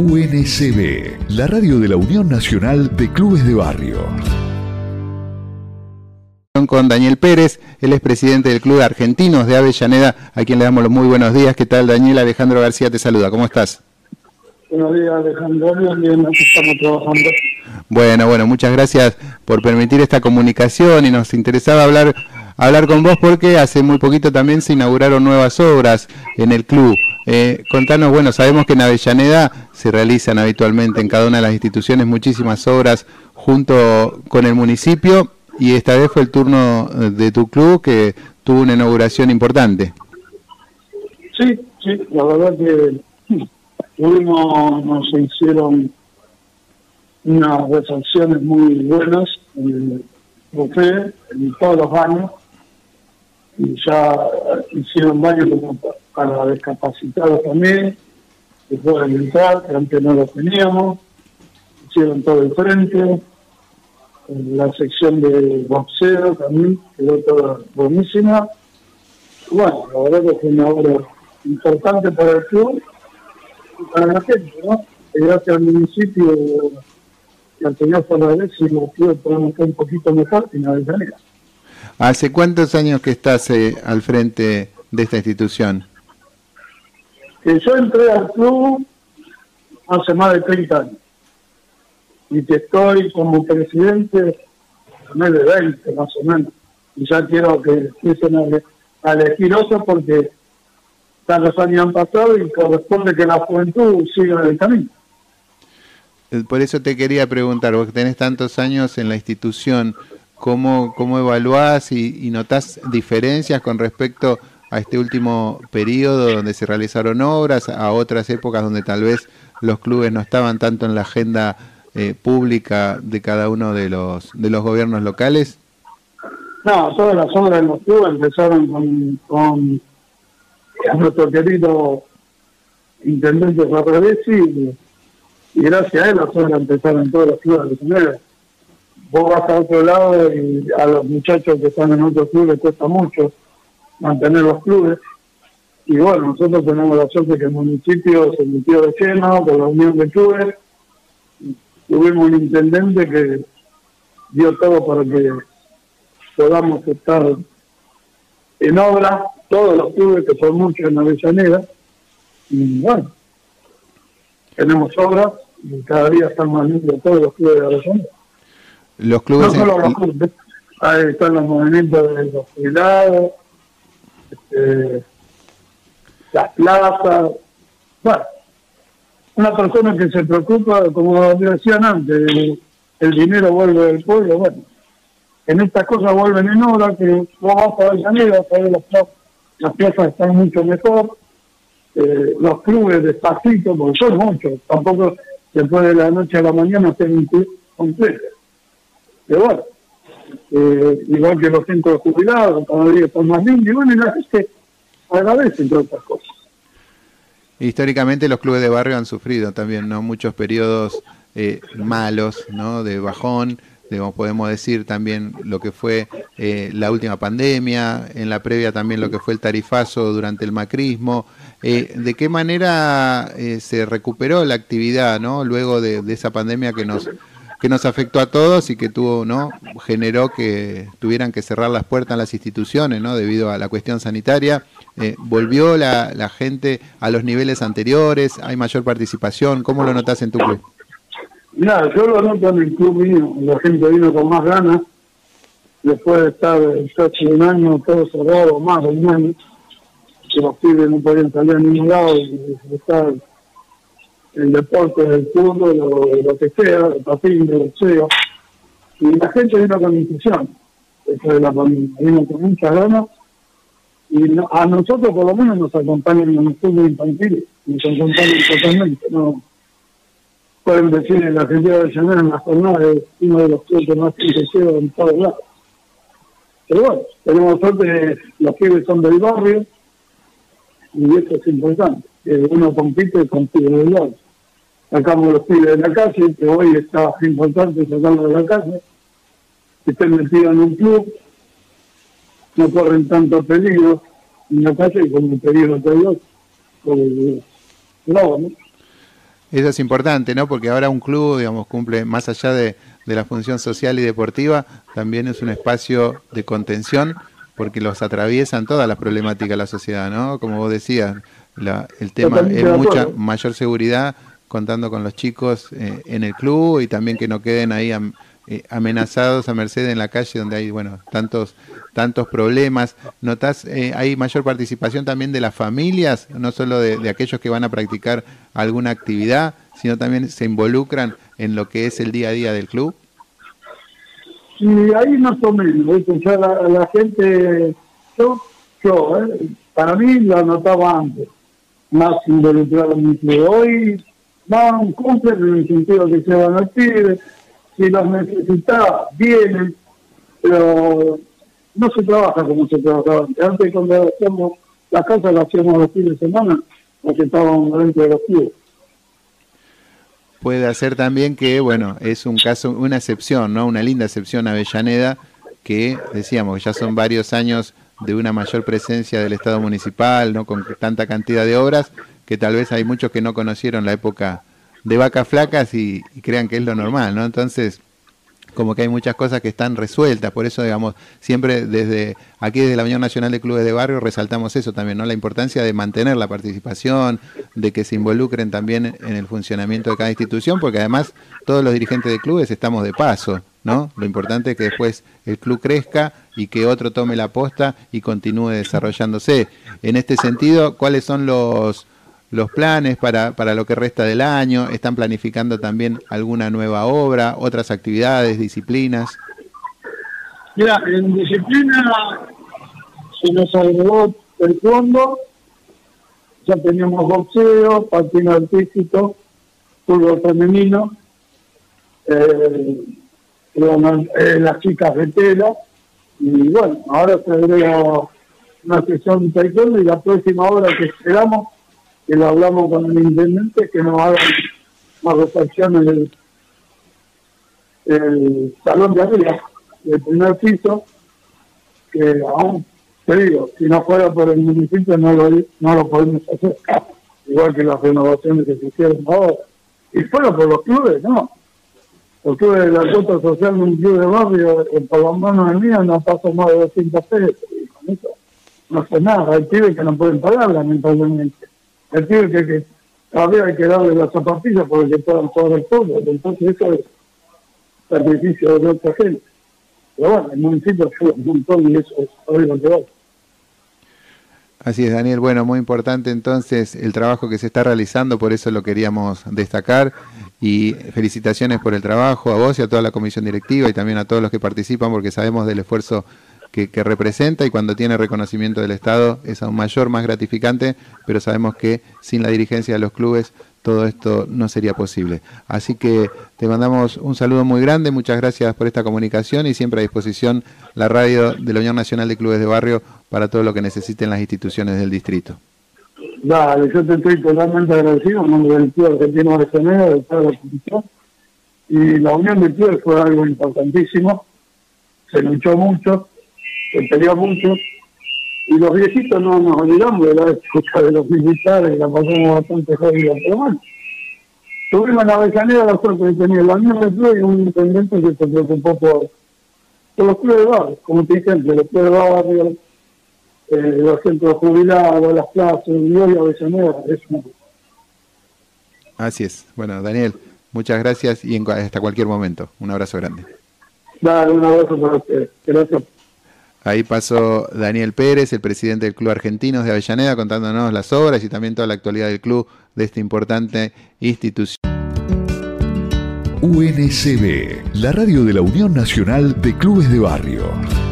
UNCB, la radio de la Unión Nacional de Clubes de Barrio. Con Daniel Pérez, él es presidente del Club de Argentinos de Avellaneda, a quien le damos los muy buenos días. ¿Qué tal, Daniel? Alejandro García te saluda. ¿Cómo estás? Buenos días, Alejandro. Bien, aquí estamos trabajando. Bueno, bueno, muchas gracias por permitir esta comunicación y nos interesaba hablar hablar con vos porque hace muy poquito también se inauguraron nuevas obras en el club. Eh, contanos, bueno, sabemos que en Avellaneda se realizan habitualmente en cada una de las instituciones muchísimas obras junto con el municipio y esta vez fue el turno de tu club que tuvo una inauguración importante. Sí, sí, la verdad que tuvimos, nos hicieron unas recepciones muy buenas en el buffet, en todos los baños, y ya hicieron baños como para discapacitados también, que pueden entrar, que antes no lo teníamos, hicieron todo el frente, la sección de boxeo también quedó toda buenísima. Bueno, la verdad que fue una obra importante para el club y para la gente, ¿no? gracias al municipio y al señor Fernández, si los clubes podemos estar un poquito mejor en Avellaneda. ¿Hace cuántos años que estás eh, al frente de esta institución? Que yo entré al club hace más de 30 años y que estoy como presidente más de 20 más o menos. Y ya quiero que empiecen a, elegir otro porque tantos años han pasado y corresponde que la juventud siga el camino. Eh, por eso te quería preguntar, vos que tenés tantos años en la institución, ¿cómo, cómo evaluás y, y notás diferencias con respecto a este último periodo donde se realizaron obras, a otras épocas donde tal vez los clubes no estaban tanto en la agenda eh, pública de cada uno de los de los gobiernos locales? No, todas las obras en los clubes empezaron con, con nuestro querido intendente Ferraresi y, y gracias a él las obras empezaron todos los clubes de Vos vas a otro lado y a los muchachos que están en otros clubes cuesta mucho mantener los clubes. Y bueno, nosotros tenemos la suerte que el municipio se metió de lleno con la unión de clubes tuvimos un intendente que dio todo para que podamos estar en obra, todos los clubes que son muchos en Avellaneda, y bueno, tenemos obras y cada día están más limpios todos los clubes de Avellaneda. Los clubes no solo los clubes, ahí están los movimientos de los jubilados, este, las plazas, bueno, una persona que se preocupa, como decían antes, el, dinero vuelve del pueblo, bueno, en estas cosas vuelven en hora, que vos vas a Avellaneda, las, las piezas están mucho mejor, eh, los clubes despacito, porque son muchos, tampoco después de la noche a la mañana estén completos. Pero bueno, eh, igual que los centros jubilados, cada día están más lindos, y bueno, la gente agradece entre otras cosas. Históricamente los clubes de barrio han sufrido también no muchos periodos eh, malos, ¿no? de bajón, digamos, podemos decir también lo que fue eh, la última pandemia, en la previa también lo que fue el tarifazo durante el macrismo. Eh, ¿De qué manera se recuperó la actividad ¿no? luego de, esa pandemia que nos, que nos afectó a todos y que tuvo, ¿no? generó que tuvieran que cerrar las puertas en las instituciones ¿no? debido a la cuestión sanitaria? Eh, ¿Volvió la, la, gente a los niveles anteriores? ¿Hay mayor participación? ¿Cómo lo notas en tu club? Mira, yo lo noto en el club mío. La gente vino con más ganas. Después de estar casi un año todo cerrado, más de un año, que los pibes no podían salir a ningún lado y estar el deporte del fútbol lo que sea, el patín, el boxeo. Y la gente vino con intuición. Después de la vino con muchas ganas y a nosotros por lo menos nos acompañan en los fútbol infantil, nos acompañan totalmente, no pueden decir en la Argentina de Janeiro en la jornada es uno de los clubes más crecidos en todos lados. Pero bueno, tenemos suerte los pibes son del barrio y eso es importante, que uno compite con pibes del barrio. Sacamos los pibes de la calle, que hoy está importante sacarlos de la calle, que estén metidos en un club, no corren tanto peligro en la calle como el peligro de Dios. No, ¿no? Eso es importante, ¿no? Porque ahora un club, digamos, cumple más allá de, la función social y deportiva, también es un espacio de contención porque los atraviesan todas las problemáticas de la sociedad, ¿no? Como vos decías, el tema es mucha mayor seguridad contando con los chicos eh, en el club y también que no queden ahí eh, amenazados a merced en la calle donde hay bueno tantos tantos problemas. Notas eh, hay mayor participación también de las familias no solo de, aquellos que van a practicar alguna actividad sino también se involucran en lo que es el día a día del club. Sí ahí más o menos ya la, la gente yo yo para mí lo notaba antes más involucrado en mi club. Hoy van, cumplen en el sentido que se van al pide, si los necesita, vienen, pero no se trabaja como se trabajaba antes. Antes cuando hacíamos las casas las hacíamos los fines de semana, porque estábamos dentro de los clubes. Puede hacer también que, bueno, es un caso, una excepción, ¿no? Una linda excepción Avellaneda, que decíamos ya son varios años de una mayor presencia del Estado municipal, ¿no? Con tanta cantidad de obras, que tal vez hay muchos que no conocieron la época de vacas flacas y, crean que es lo normal, ¿no? Entonces, como que hay muchas cosas que están resueltas, por eso, digamos, siempre desde aquí, desde la Unión Nacional de Clubes de Barrio, resaltamos eso también, ¿no? La importancia de mantener la participación, de que se involucren también en el funcionamiento de cada institución, porque además todos los dirigentes de clubes estamos de paso, ¿no? Lo importante es que después el club crezca y que otro tome la posta y continúe desarrollándose. En este sentido, ¿cuáles son los los planes para, para lo que resta del año? ¿Están planificando también alguna nueva obra, otras actividades, disciplinas? Mira, en disciplina se nos agregó el fondo, ya teníamos boxeo, patín artístico, fútbol femenino, eh, eh, las chicas de tela, y bueno, ahora se agrega una sesión de taekwondo y la próxima obra que esperamos que lo hablamos con el intendente, que nos haga más refacciones en el, salón de arriba, del primer piso, que aún, te digo, si no fuera por el municipio no lo, no lo podemos hacer, igual que las renovaciones que se hicieron ahora. Y fuera por los clubes, no. Los clubes de la cuota social de un club de barrio, por lo menos el mío, no pasó más de 200 pesos. Y con eso no hace nada. Hay pibes que no pueden pagar, lamentablemente el tío que, que hay que darle las zapatillas para que puedan jugar el fútbol. Entonces eso es sacrificio de otra gente. Pero bueno, el municipio ayuda un montón y eso es lo que va. Así es, Daniel. Bueno, muy importante entonces el trabajo que se está realizando, por eso lo queríamos destacar. Y felicitaciones por el trabajo a vos y a toda la comisión directiva y también a todos los que participan, porque sabemos del esfuerzo que, representa y cuando tiene reconocimiento del Estado es aún mayor, más gratificante, pero sabemos que sin la dirigencia de los clubes todo esto no sería posible. Así que te mandamos un saludo muy grande, muchas gracias por esta comunicación y siempre a disposición la radio de la Unión Nacional de Clubes de Barrio para todo lo que necesiten las instituciones del distrito. Dale, yo te estoy totalmente agradecido en nombre del Club Argentino de Genera, de toda la comisión. Y la unión de clubes fue algo importantísimo, se luchó mucho, se peleó mucho. Y los viejitos no nos olvidamos de la época de los militares, la pasamos bastante jodida, pero bueno. Tuvimos en la Avellaneda la suerte de tener la misma club y un intendente que se preocupó por, por los clubes de barrio, como te dije antes, los clubes de barrio, eh, los centros jubilados, las plazas, y hoy Avellaneda, es una... Así es. Bueno, Daniel, muchas gracias y hasta cualquier momento. Un abrazo grande. Dale, un abrazo para ustedes. Gracias. Ahí pasó Daniel Pérez, el presidente del Club Argentinos de Avellaneda, contándonos las obras y también toda la actualidad del club de esta importante institución. UNCB, la radio de la Unión Nacional de Clubes de Barrio.